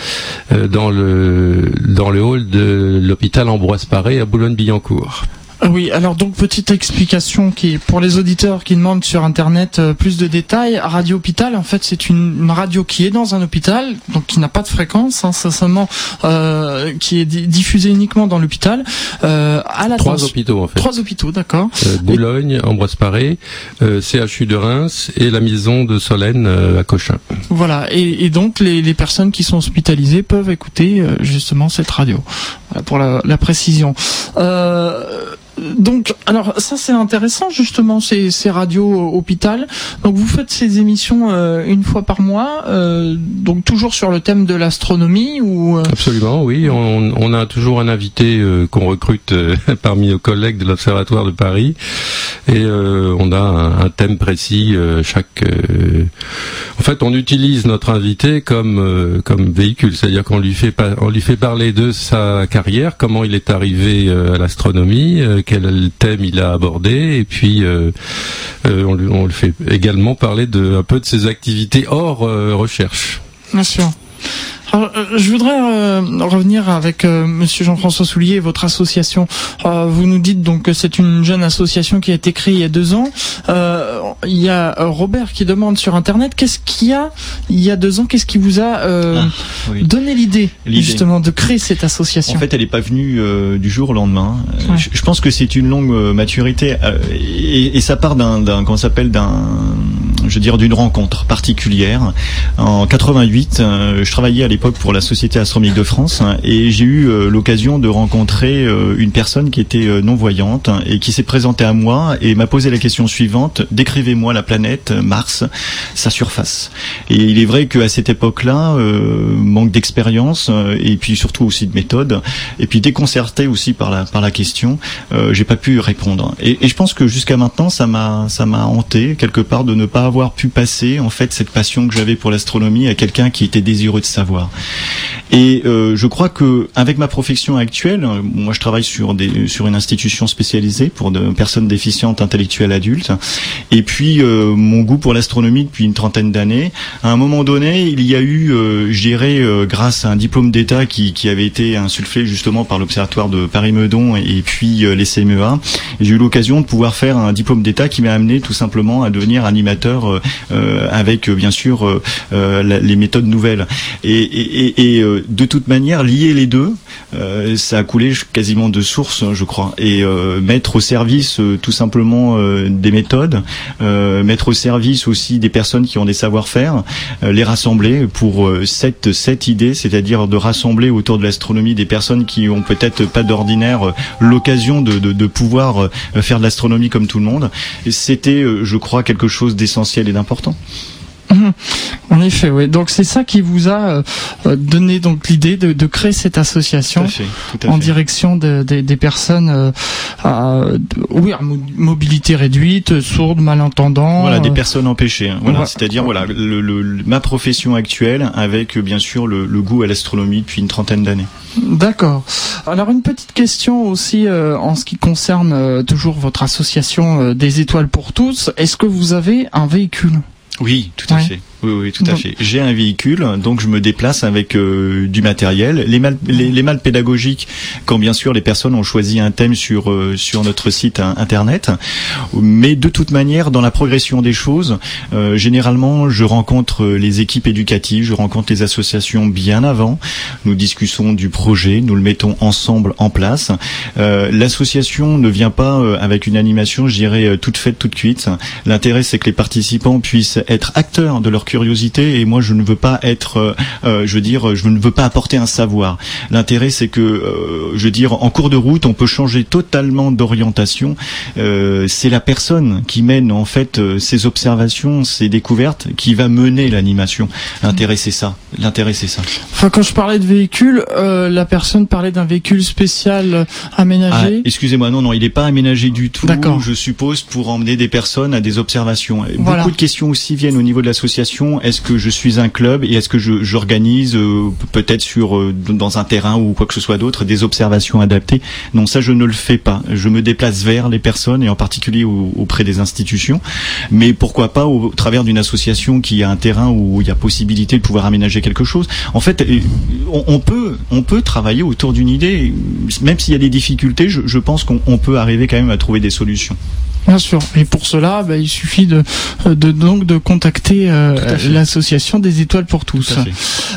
dans le dans le hall de l'hôpital Ambroise Paré à Boulogne-Billancourt. Oui, alors donc petite explication qui pour les auditeurs qui demandent sur internet euh, plus de détails. Radio Hôpital, en fait, c'est une, radio qui est dans un hôpital, donc qui n'a pas de fréquence, hein, seulement euh, qui est diffusée uniquement dans l'hôpital. Euh, à la trois hôpitaux en fait. Trois hôpitaux, d'accord. Boulogne, Ambroise Paré, CHU de Reims et la maison de Solène à Cochin. Voilà, et, et donc les, les, personnes qui sont hospitalisées peuvent écouter justement cette radio. Voilà pour la, la précision. Euh, donc, alors ça c'est intéressant justement ces, radios hôpital. Donc vous faites ces émissions euh, une fois par mois, euh, donc toujours sur le thème de l'astronomie ou euh Absolument, oui. On, on, a toujours un invité qu'on recrute [LAUGHS] parmi nos collègues de l'Observatoire de Paris, et on a un, un thème précis chaque. En fait, on utilise notre invité comme comme véhicule, c'est-à-dire qu'on lui fait on lui fait parler de sa carrière, comment il est arrivé à l'astronomie quel thème il a abordé, et puis euh, euh, on, le fait également parler de un peu de ses activités hors euh, recherche. Bien sûr. Alors, euh, je voudrais euh, revenir avec euh, Monsieur Jean-François Soulier, votre association. vous nous dites donc que c'est une jeune association qui a été créée il y a deux ans. il y a Robert qui demande sur Internet qu'est-ce qu'il y a il y a deux ans, qu'est-ce qui vous a ah, donné l'idée justement de créer cette association En fait, elle n'est pas venue du jour au lendemain. Je, pense que c'est une longue maturité et, et, ça part d'un, qu'on s'appelle d'un, je veux dire, d'une rencontre particulière. En 88, je travaillais à l'époque pour la Société astronomique de France et j'ai eu euh, l'occasion de rencontrer euh, une personne qui était euh, non-voyante et qui s'est présentée à moi et m'a posé la question suivante décrivez-moi la planète Mars, sa surface. Et il est vrai qu'à cette époque-là, manque d'expérience et puis surtout aussi de méthode et puis déconcerté aussi par la par la question, j'ai pas pu répondre. Et, et je pense que jusqu'à maintenant, ça m'a ça m'a hanté quelque part de ne pas avoir pu passer en fait cette passion que j'avais pour l'astronomie à quelqu'un qui était désireux de savoir. Et euh, je crois que avec ma profession actuelle, moi je travaille sur des sur une institution spécialisée pour de personnes déficientes intellectuelles adultes. Et puis euh, mon goût pour l'astronomie depuis une trentaine d'années. À un moment donné, il y a eu, euh, je dirais, grâce à un diplôme d'État qui, avait été insufflé justement par l'Observatoire de Paris-Meudon et, puis les CMEA, j'ai eu l'occasion de pouvoir faire un diplôme d'État qui m'a amené tout simplement à devenir animateur avec bien sûr les méthodes nouvelles. Et, et, euh, de toute manière, lier les deux, euh, ça a coulé quasiment de source, je crois. Et euh, mettre au service tout simplement des méthodes, mettre au service aussi des personnes qui ont des savoir-faire, les rassembler pour cette, cette idée, c'est-à-dire de rassembler autour de l'astronomie des personnes qui ont peut-être pas d'ordinaire l'occasion de, de, de, pouvoir faire de l'astronomie comme tout le monde. C'était, je crois, quelque chose d'essentiel et d'important. [LAUGHS] En effet, oui. Donc c'est ça qui vous a euh, donné donc l'idée de, de, créer cette association en direction de, des personnes euh, à, oui, à mobilité réduite, sourdes, malentendants. Voilà, des euh, personnes empêchées. Hein. Voilà, c'est-à-dire voilà le, le, ma profession actuelle avec bien sûr le, goût à l'astronomie depuis une trentaine d'années. D'accord. Alors une petite question aussi en ce qui concerne toujours votre association des étoiles pour tous. Est-ce que vous avez un véhicule? Oui, tout à fait. Oui, oui, tout à fait. J'ai un véhicule, donc je me déplace avec euh, du matériel. Les mal, les, mal pédagogiques, quand bien sûr les personnes ont choisi un thème sur euh, sur notre site internet, mais de toute manière, dans la progression des choses, euh, généralement, je rencontre les équipes éducatives, je rencontre les associations bien avant. Nous discutons du projet, nous le mettons ensemble en place. L'association ne vient pas avec une animation, je dirais, toute faite, toute cuite. L'intérêt, c'est que les participants puissent être acteurs de leur curiosité et moi je ne veux pas être, euh, euh, je veux dire, je ne veux pas apporter un savoir. L'intérêt c'est que, euh, je veux dire, en cours de route, on peut changer totalement d'orientation. c'est la personne qui mène en fait ses observations, ses découvertes, qui va mener l'animation. L'intérêt c'est ça. L'intérêt c'est ça. Enfin, quand je parlais de véhicule, la personne parlait d'un véhicule spécial aménagé. Ah, excusez-moi, non, non, il n'est pas aménagé du tout. Je suppose pour emmener des personnes à des observations. Beaucoup de questions aussi viennent au niveau de l'association. Est-ce que je suis un club et est-ce que j'organise euh, peut-être sur euh, dans un terrain ou quoi que ce soit d'autre des observations adaptées? Non, ça je ne le fais pas. Je me déplace vers les personnes et en particulier auprès des institutions. Mais pourquoi pas au, travers d'une association qui a un terrain où il y a possibilité de pouvoir aménager quelque chose? En fait, euh, on, peut on peut travailler autour d'une idée, même s'il y a des difficultés. Je, je pense qu'on peut arriver quand même à trouver des solutions. Bien sûr. Et pour cela, bah, il suffit de, de, donc de contacter euh, l'association des étoiles pour tous.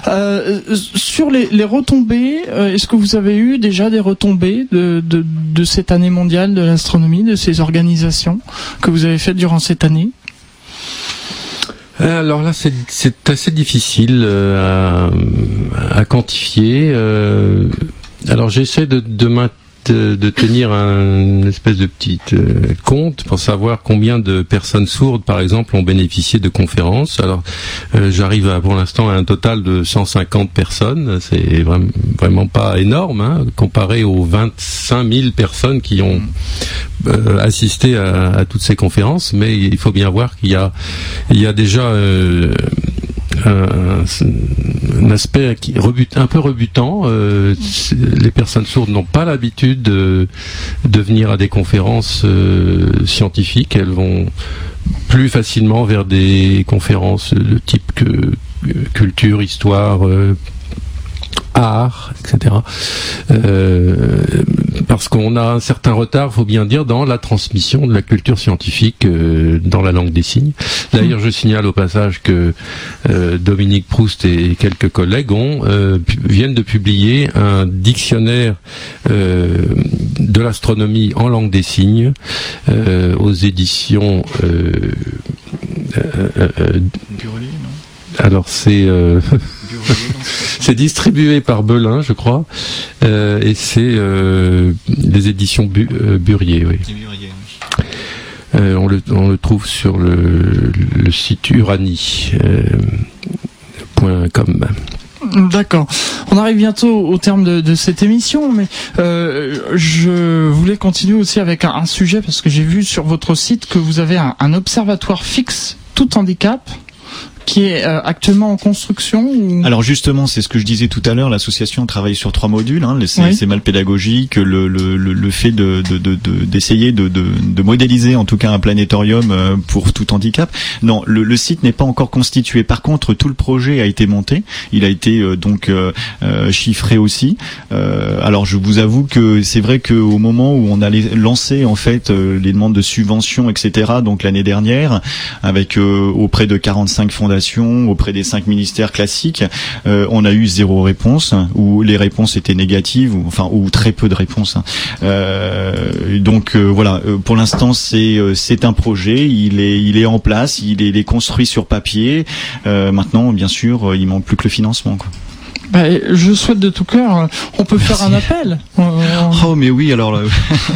Euh, sur les, les retombées, euh, est-ce que vous avez eu déjà des retombées de, de, de cette année mondiale de l'astronomie, de ces organisations que vous avez faites durant cette année? Alors là, c'est assez difficile à, à, quantifier. alors j'essaie de, de maintenir de, tenir un espèce de petite euh, compte pour savoir combien de personnes sourdes, par exemple, ont bénéficié de conférences. Alors, euh, j'arrive pour l'instant à un total de 150 personnes. C'est vraiment, vraiment pas énorme, hein, comparé aux 25 000 personnes qui ont euh, assisté à, à, toutes ces conférences. Mais il faut bien voir qu'il y a, il y a déjà un, aspect un peu rebutant. Euh, les personnes sourdes n'ont pas l'habitude de, venir à des conférences euh, scientifiques. Elles vont plus facilement vers des conférences de type culture, histoire, euh, art, etc. Euh, parce qu'on a un certain retard, faut bien dire, dans la transmission de la culture scientifique euh, dans la langue des signes. D'ailleurs, je signale au passage que euh, Dominique Proust et quelques collègues ont, viennent de publier un dictionnaire de l'astronomie en langue des signes aux éditions. alors c'est [LAUGHS] [LAUGHS] c'est distribué par Belin, je crois, euh, et c'est euh, les éditions euh, Burier. Oui. on, le, on, le, trouve sur le, site urani.com. D'accord. On arrive bientôt au terme de, cette émission, mais je voulais continuer aussi avec un, sujet parce que j'ai vu sur votre site que vous avez un observatoire fixe tout handicap qui est euh, actuellement en construction Alors justement, c'est ce que je disais tout à l'heure. L'association travaille sur trois modules. Hein, c'est mal pédagogique, le, le, le, fait de d'essayer de, de, de, modéliser en tout cas un planétorium euh, pour tout handicap. Non, le, le site n'est pas encore constitué. Par contre, tout le projet a été monté. Il a été euh, donc chiffré aussi. alors je vous avoue que c'est vrai qu'au moment où on allait lancer en fait les demandes de subventions, etc. Donc l'année dernière, avec auprès de 45 fondations auprès des cinq ministères classiques, euh, on a eu zéro réponse ou les réponses étaient négatives ou enfin ou très peu de réponses. Hein. Euh, donc euh, voilà, pour l'instant c'est c'est un projet, il est il est en place, il est, il est construit sur papier. maintenant, bien sûr, il manque plus que le financement. Bah, je souhaite de tout cœur. On peut faire un appel. Oh mais oui alors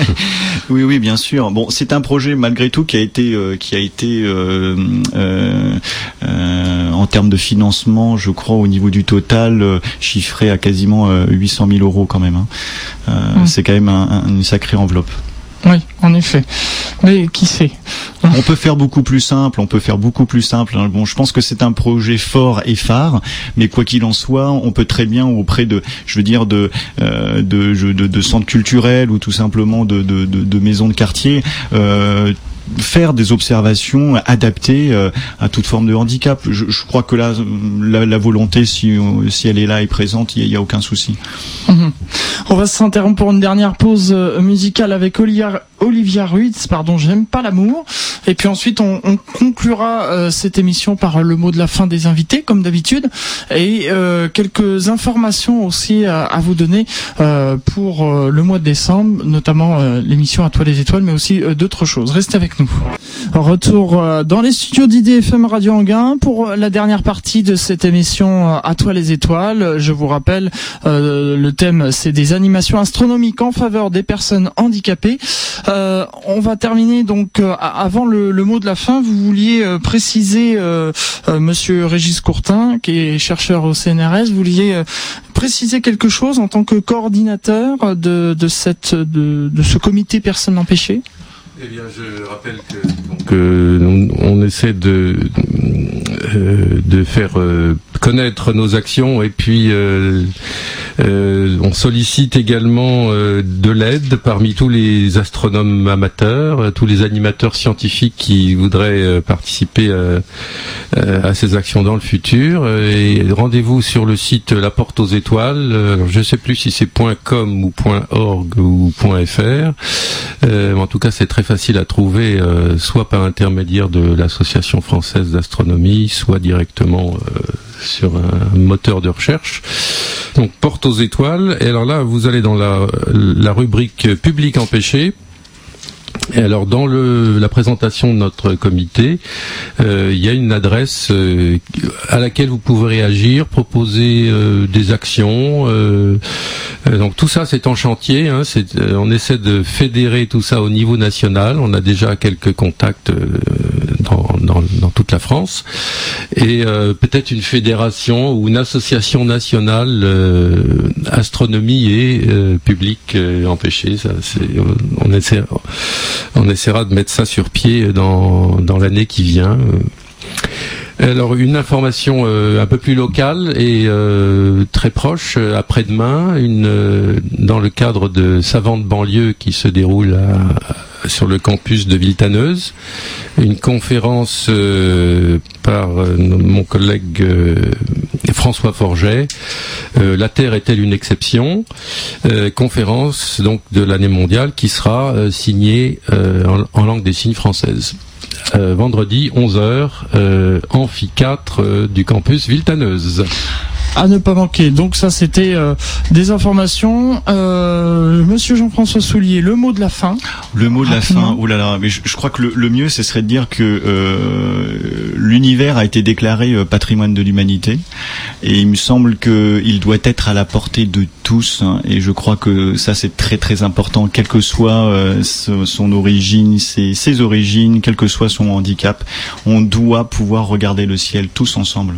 [LAUGHS] oui oui bien sûr. Bon c'est un projet malgré tout qui a été euh, qui a été euh, euh, en termes de financement je crois au niveau du total chiffré à quasiment 800 000 euros quand même. Hein. C'est quand même une sacrée enveloppe. Oui, en effet. Mais qui sait? On peut faire beaucoup plus simple, on peut faire beaucoup plus simple. Hein. Bon, je pense que c'est un projet fort et phare, mais quoi qu'il en soit, on peut très bien auprès de, je veux dire, de, euh, de, de, de, centres culturels ou tout simplement de, de, de, maisons de quartier, euh, faire des observations adaptées à toute forme de handicap. Je, crois que là, la, volonté, si, si elle est là et présente, il n'y a, aucun souci. Mhm. On va s'interrompre pour une dernière pause musicale avec Olivia, Olivia Ruiz, pardon, j'aime pas l'amour. Et puis ensuite, on, on conclura cette émission par le mot de la fin des invités, comme d'habitude, et quelques informations aussi à, vous donner pour le mois de décembre, notamment l'émission À toi les étoiles, mais aussi d'autres choses. Restez avec nous. Retour euh, dans les studios d'IDFM Radio Anguin pour la dernière partie de cette émission euh, À toi les étoiles. Je vous rappelle, euh, le thème c'est des animations astronomiques en faveur des personnes handicapées. On va terminer donc avant le, mot de la fin. Vous vouliez préciser, Monsieur Régis Courtin, qui est chercheur au CNRS, vous vouliez préciser quelque chose en tant que coordinateur de, de cette de, de ce comité personnes empêchées? Eh bien, je rappelle que on, essaie de euh, de faire euh, connaître nos actions et puis euh, on sollicite également de l'aide parmi tous les astronomes amateurs, tous les animateurs scientifiques qui voudraient participer à ces actions dans le futur. Rendez-vous sur le site La Porte aux Étoiles. je ne sais plus si c'est .com ou .org ou .fr. en tout cas, c'est très facile à trouver, soit par intermédiaire de l'Association française d'astronomie, soit directement euh, sur un moteur de recherche. Donc porte aux étoiles. Et alors là, vous allez dans la, rubrique public empêché et alors dans la présentation de notre comité, euh, il y a une adresse euh, à laquelle vous pouvez réagir, proposer euh, des actions. donc tout ça c'est en chantier. Hein, on essaie de fédérer tout ça au niveau national. On a déjà quelques contacts dans, toute la France et peut-être une fédération ou une association nationale astronomie et public empêché. Ça, on essaie on essaiera de mettre ça sur pied dans, l'année qui vient. Alors une information euh, un peu plus locale et euh, très proche euh, après-demain, dans le cadre de Savante banlieue qui se déroule sur le campus de Villetaneuse, une conférence par mon collègue François Forget. la Terre est-elle une exception? Conférence donc de l'année mondiale qui sera signée en langue des signes française. Euh, vendredi 11h, euh, amphi 4 euh, du campus Viltaneuse à ne pas manquer. Donc ça, c'était euh, des informations. Euh, Monsieur Jean-François Soulier, le mot de la fin. Le mot de la fin. Oh là là, mais je, crois que le, mieux, ce serait de dire que euh, l'univers a été déclaré euh, patrimoine de l'humanité, et il me semble qu'il doit être à la portée de tous. Hein, et je crois que ça, c'est très très important, quelle que soit euh, son origine, ses, ses origines, quel que soit son handicap, on doit pouvoir regarder le ciel tous ensemble.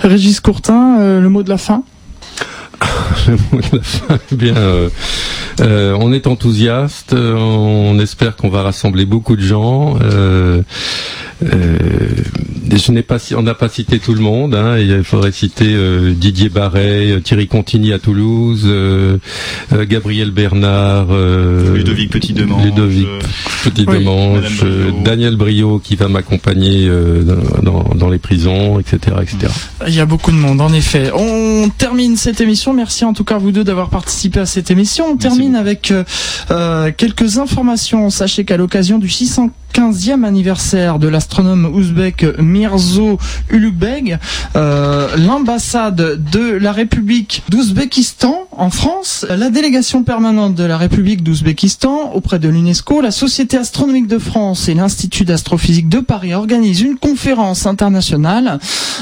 Régis Courtin, euh, le mot de la fin? [LAUGHS] Le mot de la fin, eh bien, euh, euh, on est enthousiaste, on espère qu'on va rassembler beaucoup de gens. Euh, je n'ai pas, on n'a pas cité tout le monde. Hein, il faudrait citer euh, Didier Barret, euh, Thierry Contigny à Toulouse, Gabriel Bernard, Ludovic Petit Demange, Ludovic Petit Demange, Daniel Brio qui va m'accompagner dans, dans, les prisons, etc., etc. Il y a beaucoup de monde, en effet. On termine cette émission. Merci en tout cas vous deux d'avoir participé à cette émission. On termine avec quelques informations. Sachez qu'à l'occasion du 600 15e anniversaire de l'astronome ouzbek Mirzo Ulugh euh, l'ambassade de la République d'Ouzbékistan en France, la délégation permanente de la République d'Ouzbékistan auprès de l'UNESCO, la Société astronomique de France et l'Institut d'astrophysique de Paris organisent une conférence internationale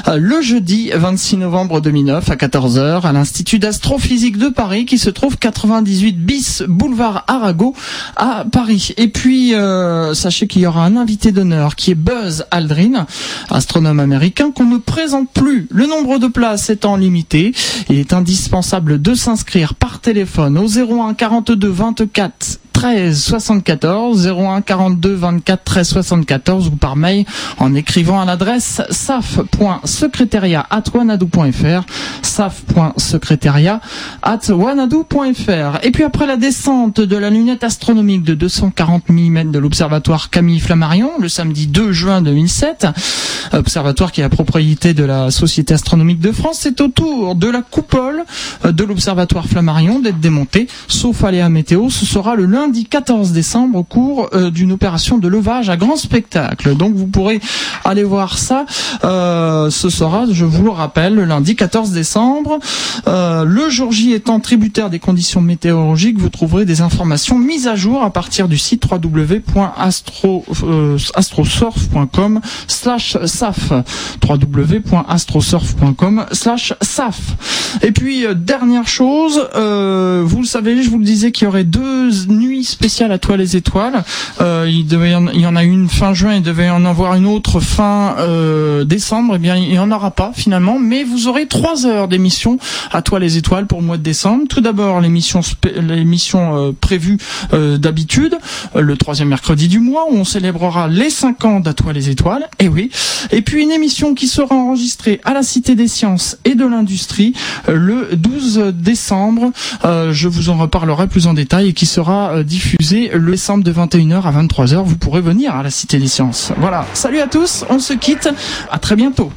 euh, le jeudi 26 novembre 2009 à 14h à l'Institut d'astrophysique de Paris qui se trouve 98 bis boulevard Arago à Paris. Et puis euh, sachez qu'il il y aura un invité d'honneur qui est Buzz Aldrin, astronome américain qu'on ne présente plus. Le nombre de places étant limité, il est indispensable de s'inscrire par téléphone au 01 42 24 13 74 01 42 24 13 74 ou par mail en écrivant à l'adresse saf.secrétariat@wanadou.fr saf.secrétariat Et puis après la descente de la lunette astronomique de 240 mm de l'observatoire Camille Flammarion le samedi 2 juin 2007, observatoire qui est la propriété de la Société astronomique de France, c'est au tour de la coupole de l'observatoire Flammarion d'être démonté, sauf aléa météo. Ce sera le 14 décembre au cours euh, d'une opération de levage à grand spectacle. Donc vous pourrez aller voir ça. Euh, ce sera, je vous le rappelle, le lundi 14 décembre. Euh, le jour J étant tributaire des conditions météorologiques, vous trouverez des informations mises à jour à partir du site www.astrosurf.com slash saf www.astrosurf.com slash saf et puis dernière chose vous le savez je vous le disais qu'il y aurait deux nuits spéciales à toi les étoiles il y en a une fin juin il devait y en avoir une autre fin décembre. Et bien il n'y en aura pas finalement. Mais vous aurez trois heures d'émission à toi les étoiles pour le mois de décembre. Tout d'abord l'émission l'émission prévue d'habitude le troisième mercredi du mois où on célébrera les 5 ans d'À toi les étoiles et oui. Et puis une émission qui sera enregistrée à la Cité des Sciences et de l'Industrie le 12 décembre. Je vous en reparlerai plus en détail et qui sera diffusée le décembre de 21h à 23h vous pourrez venir à la Cité des Sciences. Voilà. Salut à tous. On se quitte. À très bientôt